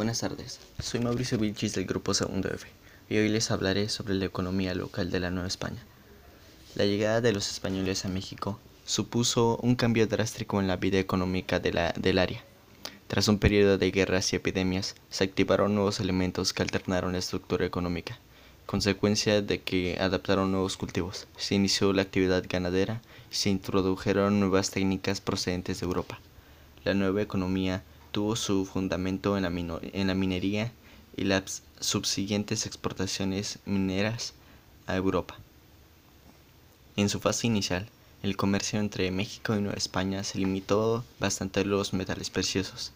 Buenas tardes, soy Mauricio Vilchis del Grupo Segundo F y hoy les hablaré sobre la economía local de la Nueva España. La llegada de los españoles a México supuso un cambio drástico en la vida económica del área. Tras un periodo de guerras y epidemias, se activaron nuevos elementos que alternaron la estructura económica, consecuencia de que adaptaron nuevos cultivos, se inició la actividad ganadera y se introdujeron nuevas técnicas procedentes de Europa. La nueva economía tuvo su fundamento en la, en la minería y las subsiguientes exportaciones mineras a Europa. En su fase inicial, el comercio entre México y Nueva España se limitó bastante a los metales preciosos,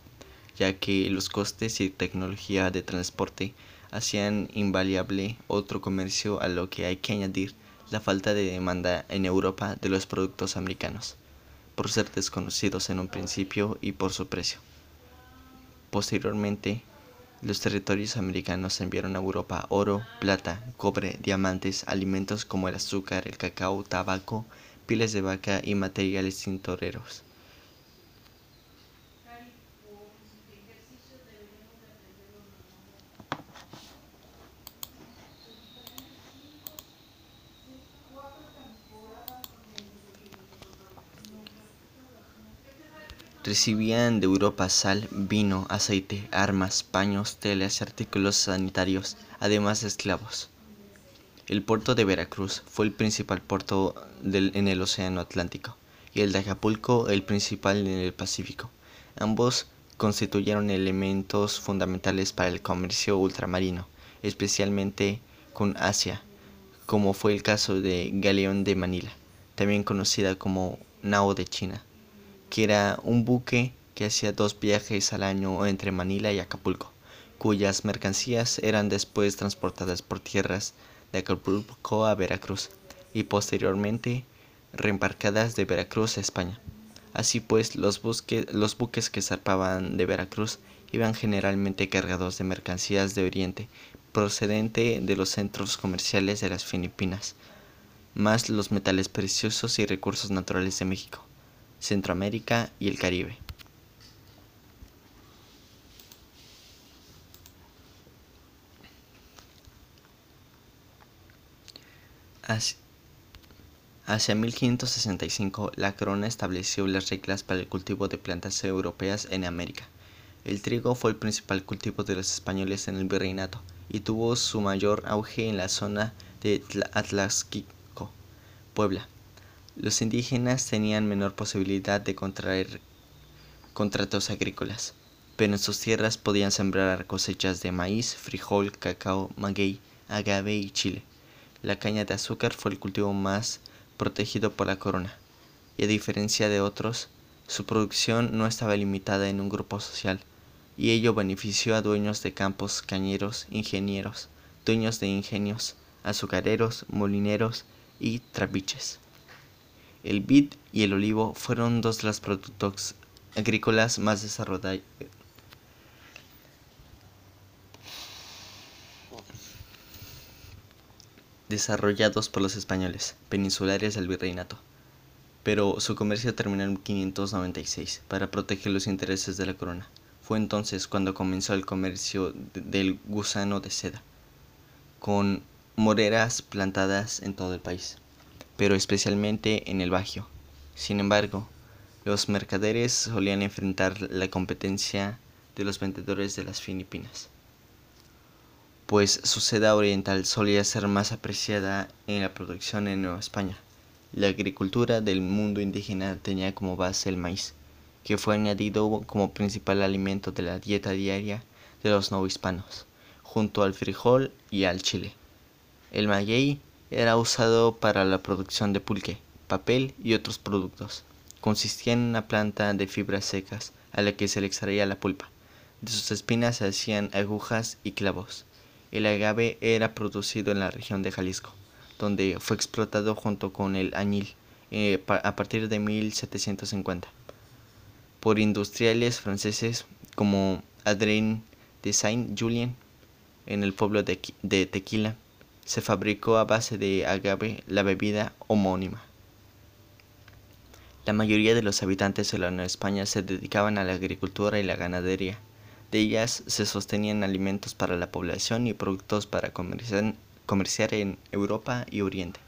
ya que los costes y tecnología de transporte hacían invariable otro comercio a lo que hay que añadir la falta de demanda en Europa de los productos americanos, por ser desconocidos en un principio y por su precio. Posteriormente, los territorios americanos enviaron a Europa oro, plata, cobre, diamantes, alimentos como el azúcar, el cacao, tabaco, pieles de vaca y materiales tintoreros. Recibían de Europa sal, vino, aceite, armas, paños, telas y artículos sanitarios, además de esclavos. El puerto de Veracruz fue el principal puerto en el Océano Atlántico y el de Acapulco el principal en el Pacífico. Ambos constituyeron elementos fundamentales para el comercio ultramarino, especialmente con Asia, como fue el caso de Galeón de Manila, también conocida como Nao de China que era un buque que hacía dos viajes al año entre Manila y Acapulco, cuyas mercancías eran después transportadas por tierras de Acapulco a Veracruz y posteriormente reembarcadas de Veracruz a España. Así pues, los, los buques que zarpaban de Veracruz iban generalmente cargados de mercancías de Oriente, procedente de los centros comerciales de las Filipinas, más los metales preciosos y recursos naturales de México. Centroamérica y el Caribe. Hacia 1565, la corona estableció las reglas para el cultivo de plantas europeas en América. El trigo fue el principal cultivo de los españoles en el virreinato y tuvo su mayor auge en la zona de Atlasquico, Puebla, los indígenas tenían menor posibilidad de contraer contratos agrícolas, pero en sus tierras podían sembrar cosechas de maíz, frijol, cacao, maguey, agave y chile. La caña de azúcar fue el cultivo más protegido por la corona, y a diferencia de otros, su producción no estaba limitada en un grupo social, y ello benefició a dueños de campos, cañeros, ingenieros, dueños de ingenios, azucareros, molineros y trapiches. El vid y el olivo fueron dos de los productos agrícolas más desarrollados por los españoles peninsulares del virreinato. Pero su comercio terminó en 596 para proteger los intereses de la corona. Fue entonces cuando comenzó el comercio del gusano de seda, con moreras plantadas en todo el país pero especialmente en el Bajío. Sin embargo, los mercaderes solían enfrentar la competencia de los vendedores de las Filipinas, pues su seda oriental solía ser más apreciada en la producción en Nueva España. La agricultura del mundo indígena tenía como base el maíz, que fue añadido como principal alimento de la dieta diaria de los novohispanos, junto al frijol y al chile. El maguey era usado para la producción de pulque, papel y otros productos. Consistía en una planta de fibras secas a la que se le extraía la pulpa. De sus espinas se hacían agujas y clavos. El agave era producido en la región de Jalisco, donde fue explotado junto con el añil eh, a partir de 1750 por industriales franceses como Adrien de Saint-Julien en el pueblo de Tequila se fabricó a base de agave la bebida homónima. La mayoría de los habitantes de la Nueva España se dedicaban a la agricultura y la ganadería. De ellas se sostenían alimentos para la población y productos para comerciar, en Europa y Oriente.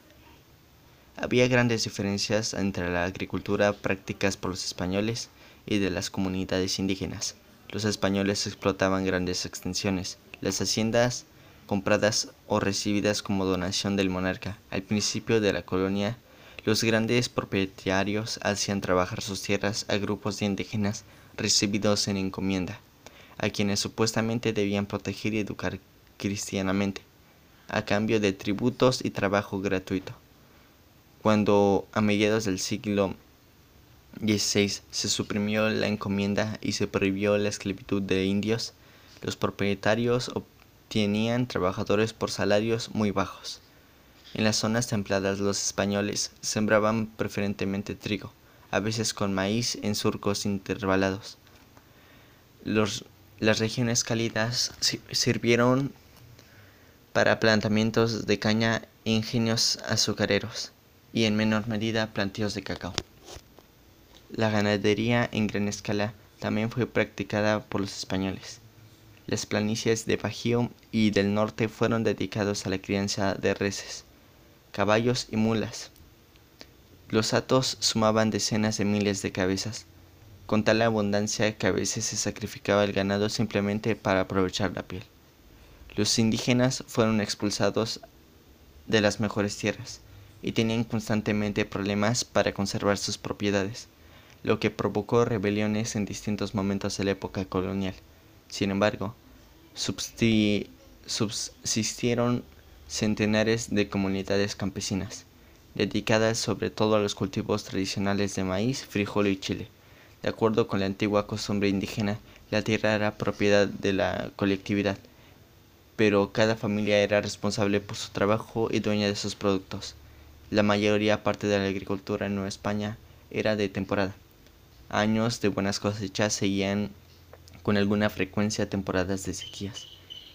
Había grandes diferencias entre la agricultura prácticas por los españoles y de las comunidades indígenas. Los españoles explotaban grandes extensiones. Las haciendas compradas o recibidas como donación del monarca. Al principio de la colonia, los grandes propietarios hacían trabajar sus tierras a grupos de indígenas recibidos en encomienda, a quienes supuestamente debían proteger y educar cristianamente, a cambio de tributos y trabajo gratuito. Cuando a mediados del siglo XVI se suprimió la encomienda y se prohibió la esclavitud de indios, los propietarios tenían trabajadores por salarios muy bajos. En las zonas templadas los españoles sembraban preferentemente trigo, a veces con maíz en surcos intervalados. las regiones cálidas sirvieron para plantamientos de caña e ingenios azucareros y en menor medida plantíos de cacao. La ganadería en gran escala también fue practicada por los españoles. Las planicies de Bajío y del norte fueron dedicados a la crianza de reses, caballos y mulas. Los atos sumaban decenas de miles de cabezas, con tal abundancia que a veces se sacrificaba el ganado simplemente para aprovechar la piel. Los indígenas fueron expulsados de las mejores tierras y tenían constantemente problemas para conservar sus propiedades, lo que provocó rebeliones en distintos momentos de la época colonial. Sin embargo, subsistieron centenares de comunidades campesinas, dedicadas sobre todo a los cultivos tradicionales de maíz, frijol y chile. De acuerdo con la antigua costumbre indígena, la tierra era propiedad de la colectividad, pero cada familia era responsable por su trabajo y dueña de sus productos. La mayoría parte de la agricultura en Nueva España era de temporada. Años de buenas cosechas seguían con alguna frecuencia temporadas de sequías,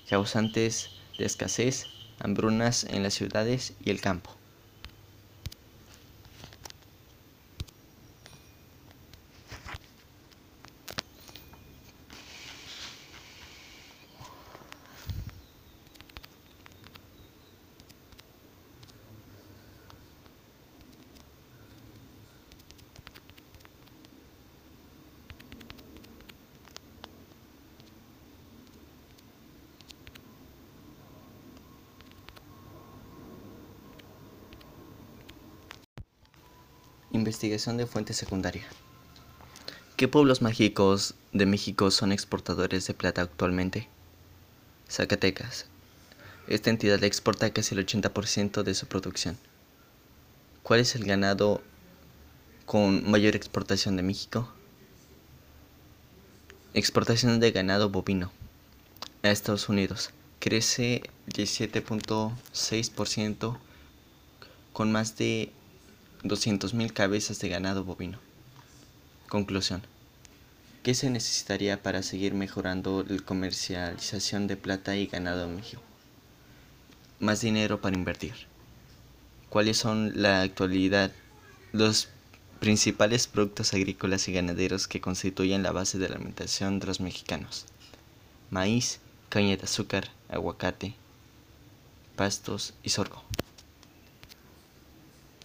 causantes de escasez, hambrunas en las ciudades y el campo. Investigación de fuente secundaria. ¿Qué pueblos mágicos de México son exportadores de plata actualmente? Zacatecas. Esta entidad exporta casi el 80% de su producción. ¿Cuál es el ganado con mayor exportación de México? Exportación de ganado bovino a Estados Unidos. Crece 17.6% con más de 200.000 cabezas de ganado bovino. Conclusión. ¿Qué se necesitaría para seguir mejorando la comercialización de plata y ganado en México? Más dinero para invertir. ¿Cuáles son la actualidad los principales productos agrícolas y ganaderos que constituyen la base de la alimentación de los mexicanos? Maíz, caña de azúcar, aguacate, pastos y sorgo.